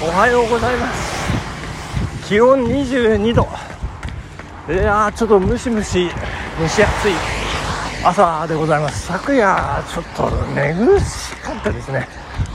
おはようございます。気温22度。いやーちょっとムシムシ蒸し暑い朝でございます。昨夜ちょっと寝苦しかったですね。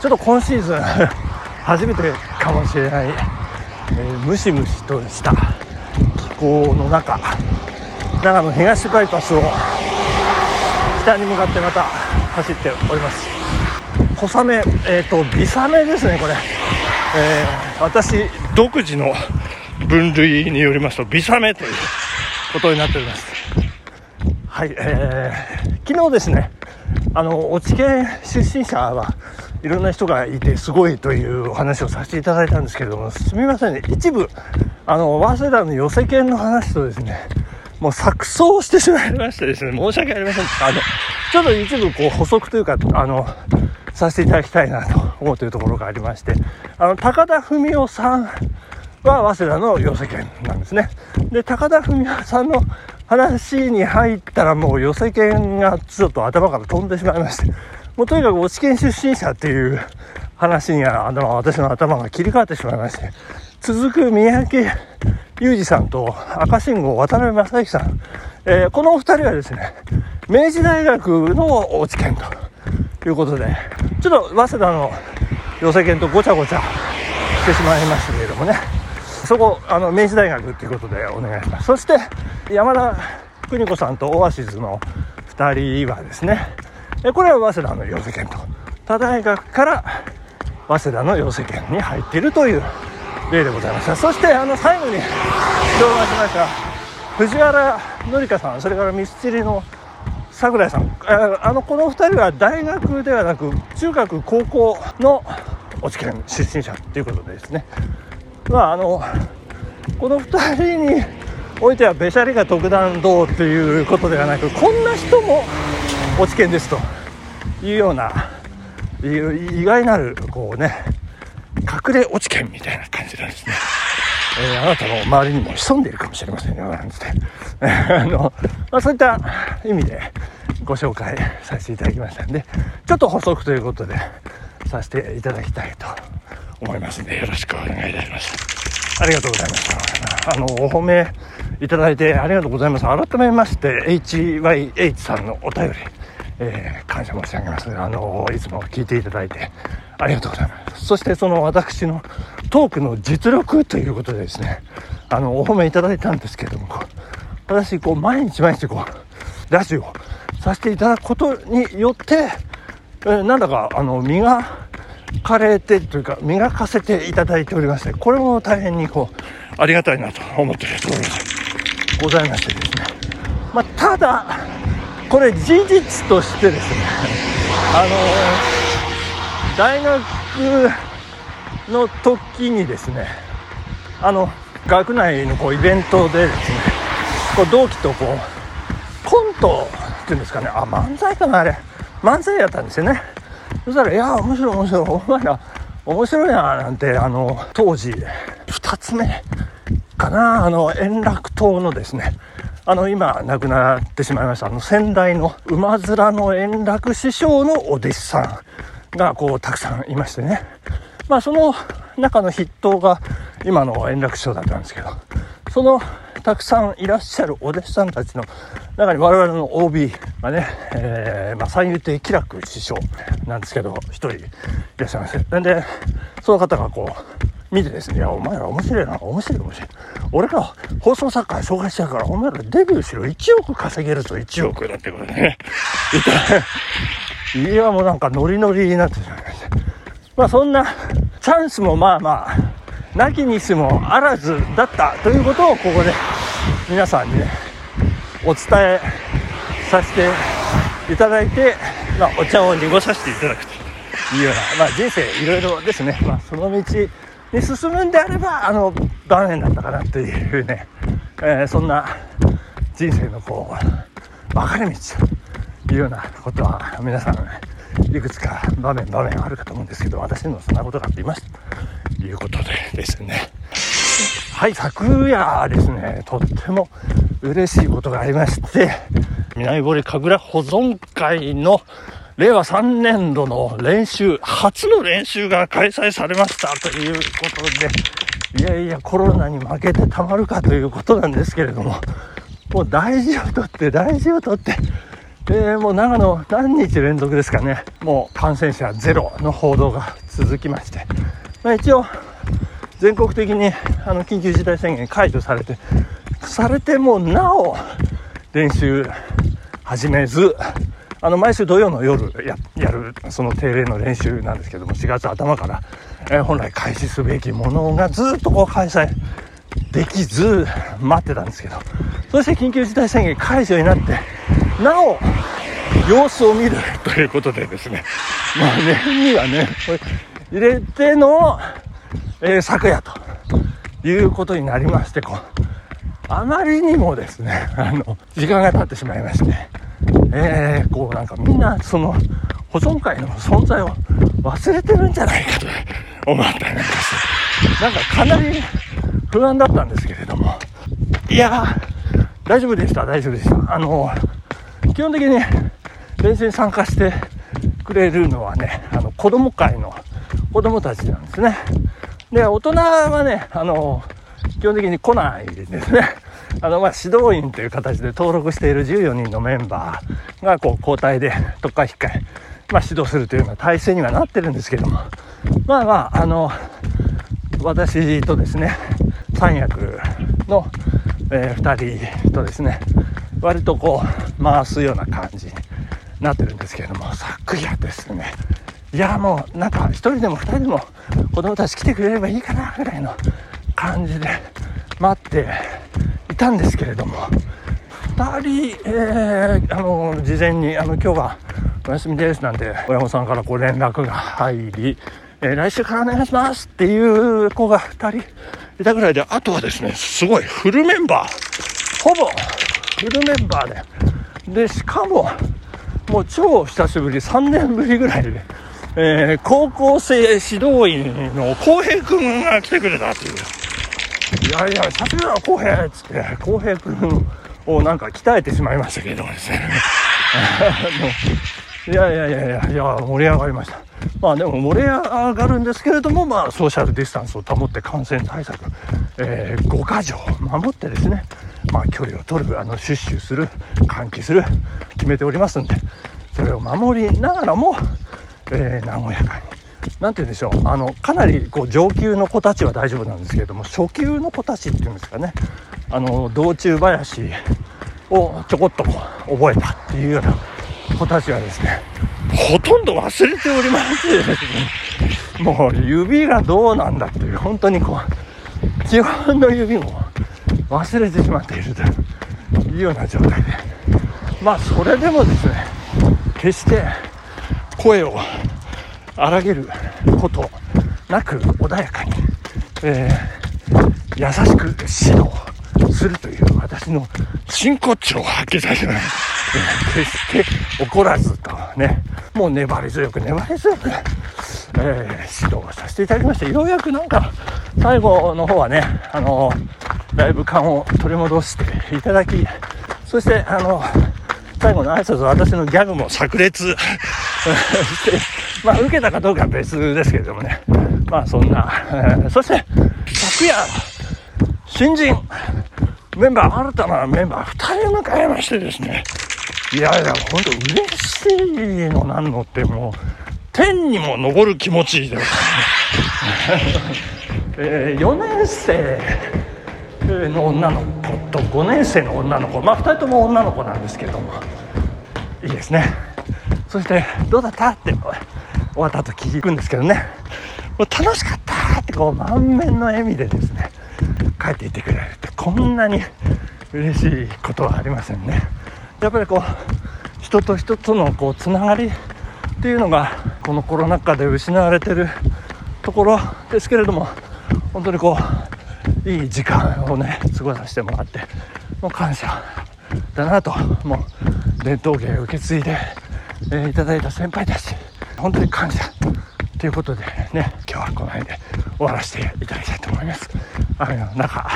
ちょっと今シーズン 初めてかもしれない、えー、ムシムシとした気候の中長野東バイパスを北に向かってまた走っております。小雨えっ、ー、と微雨ですねこれ、えー、私独自の分類によりますと微雨ということになっております。はい、えー、昨日ですねあの落研出身者はいろんな人がいてすごいというお話をさせていただいたんですけれどもすみませんね一部あの早稲田の寄せ犬の話とですねもう錯綜してしまいましてですね申し訳ありません。あのちょっと一部こう補足というかあのさせていただきたいなと思っているところがありましてあの高田文夫さんは早稲田の寄せ犬なんですね。で高田文夫さんの話に入ったらもう寄せ犬がちょっと頭から飛んでしまいましてもうとにかく落ち研出身者っていう話にはあの私の頭が切り替わってしまいまして続く三宅裕二さんと赤信号渡辺正行さん、えー、このお二人はですね明治大学の落ち研と。いうことでちょっと早稲田の寄せ研とごちゃごちゃしてしまいましたけれどもね。そこあの明治大学ということでお願いします。そして山田邦子さんとオアシズの2人はですねこれは早稲田の養成研と。他大学から早稲田の養成研に入っているという例でございましたそしてあの最後に紹介しました藤原紀香さんそれからミスチルの櫻井さんあのこの2人は大学ではなく中学高校の落ち研出身者ということでですねまああのこの2人においてはべしゃりが特段どうということではなくこんな人も落ち研ですというような意外なるこうね隠れ落ち研みたいな感じなんですね。えー、あなたの周りにも潜んでいるかもしれませんよなんつって、あのまあ、そういった意味でご紹介させていただきましたんでちょっと補足ということでさせていただきたいと思いますんでよろしくお願いいたしますありがとうございましたあのお褒めいただいてありがとうございます改めまして HYH さんのお便りえー、感謝申し上げます。あのいつも聞いていただいてありがとうございます。そしてその私のトークの実力ということでですね、あの、お褒めいただいたんですけれども、私、こう、毎日毎日こう、ラジオさせていただくことによって、えー、なんだか、あの、磨かれてというか、磨かせていただいておりまして、これも大変にこう、ありがたいなと思っているところでございましてですね。まあ、ただ、これ事実としてですねあの大学の時にですねあの学内のこうイベントでですねこう同期とこうコントていうんですかね。あ漫才かなあれ。漫才やったんですよね。そしたら「いや面白い面白い。お前ら面白いな」なんてあの当時2つ目かな。あの円楽島のですね。あの、今、亡くなってしまいました、あの、先代の馬面の円楽師匠のお弟子さんが、こう、たくさんいましてね。まあ、その中の筆頭が、今の円楽師匠だったんですけど、その、たくさんいらっしゃるお弟子さんたちの中に我々の OB がね、えー、まあ、三遊亭喜楽師匠なんですけど、一人いらっしゃいます。なんで、その方がこう、見てですね、いや、お前ら面白いな、面白い面白い。俺が放送作家紹介しちゃうから、お前らデビューしろ、1億稼げると1億だってことでね。いや、もうなんかノリノリになってしまいました。まあそんなチャンスもまあまあ、なきにしもあらずだったということをここで皆さんにね、お伝えさせていただいて、まあ、お茶を濁させていただくというような、まあ、人生いろいろですね、まあ、その道に進むんであればあの場面だったかなというね、えー、そんな人生のこう分かれ道というようなことは皆さんねいくつか場面場面あるかと思うんですけど私にもそんなことがありましたということでですね。はい昨夜ですねとっても嬉しいことがありまして南堀神楽保存会の令和3年度の練習、初の練習が開催されましたということで、いやいや、コロナに負けてたまるかということなんですけれども、もう大事をとって大事をとって、えー、もう長野何日連続ですかね、もう。感染者ゼロの報道が続きまして、まあ、一応、全国的にあの緊急事態宣言解除されて、されてもなお練習始めず、あの毎週土曜の夜ややるその定例の練習なんですけども4月頭から、えー、本来開始すべきものがずっとこう開催できず待ってたんですけど。そして緊急事態宣言解除になってなお様子を見るということでですね。まあ年にはね入れての、えー、昨夜ということになりましてこうあまりにもですね あの時間が経ってしまいましてえー、こうなんかみんなその保存会の存在を忘れてるんじゃないかと思ったりなんかしてなんかかなり不安だったんですけれども。いや大丈夫でした大丈夫でした。あの基本的に練習に参加してくれるのはねあの子供会の子供たちなんですね。で大人はねあの基本的に来ないですね。あの、まあ、指導員という形で登録している14人のメンバーが、こう、交代で、特化控え、まあ、指導するというような体制にはなってるんですけども、まあまあ、あの、私とですね、三役の、えー、2人とですね、割とこう、回すような感じになってるんですけれども、昨夜ですね、いや、もう、なんか、1人でも2人でも子供たち来てくれればいいかな、ぐらいの感じで待っていたんですけれども。2人、えー、あの事前にあの今日はお休みですなんて親御さんからこう連絡が入り、えー、来週からお願いしますっていう子が2人いたぐらいであとはですねすごいフルメンバー。ほぼフルメンバーででしかももう超久しぶり3年ぶりぐらいで、えー、高校生指導員の浩平君が来てくれたっていう。いやいや、さすが浩平っつって、浩平君をなんか鍛えてしまいましたけどですね。いやいやいやいや、いや、盛り上がりました。まあでも盛り上がるんですけれども、まあソーシャルディスタンスを保って感染対策、えー、5か条守ってですね、まあ距離を取る、あの、シュッシュする、換気する、決めておりますんで、それを守りながらも、えー、和やかに。何て言うんでしょう。あのかなりこう上級の子たちは大丈夫なんですけれども初級の子たちっていうんですかね。あの道中林をちょこっとこう覚えたっていうような子たちはですねほとんど忘れております。もう指がどうなんだっていう本当にこう基本の指も忘れてしまっているというような状態でまあそれでもですね決して声を荒げることなく穏やかに、えー、優しく指導するという私の真骨頂を発揮させます。決して怒らずとね、もう粘り強く粘り強く、えー、指導させていただきまして、ようやくなんか最後の方はね、あのだいぶ感を取り戻していただき、そしてあの最後の挨拶私のギャグも炸裂して まあ、受けたかどうかは別ですけれどもね。まあ、そんな。そして、昨夜、新人、メンバー、新たなメンバー2人迎えましてですね。いやいや、ほんと嬉しいのなんのってもう、天にも昇る気持ちでございます。えー、4年生の女の子と5年生の女の子、まあ2人とも女の子なんですけども、いいですね。そして、どうだった？って終わった後聞くんですけどね。もう楽しかったってこう満面の笑みでですね帰っていってくれるってこんなに嬉しいことはありませんね。やっぱりこう人と人とのこうつながりっていうのがこのコロナ禍で失われてるところですけれども本当にこういい時間をね過ごさせてもらってもう感謝だなともう伝統芸を受け継いで、えー、いただいた先輩たち本当に感謝ということでね今日はこの辺で終わらせていただきたいと思います。雨の中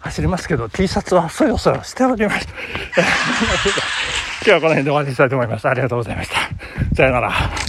走りますけど T シャツはそよそよしております。今日はこの辺で終わりにしたいと思います。ありがとうございました。さよなら。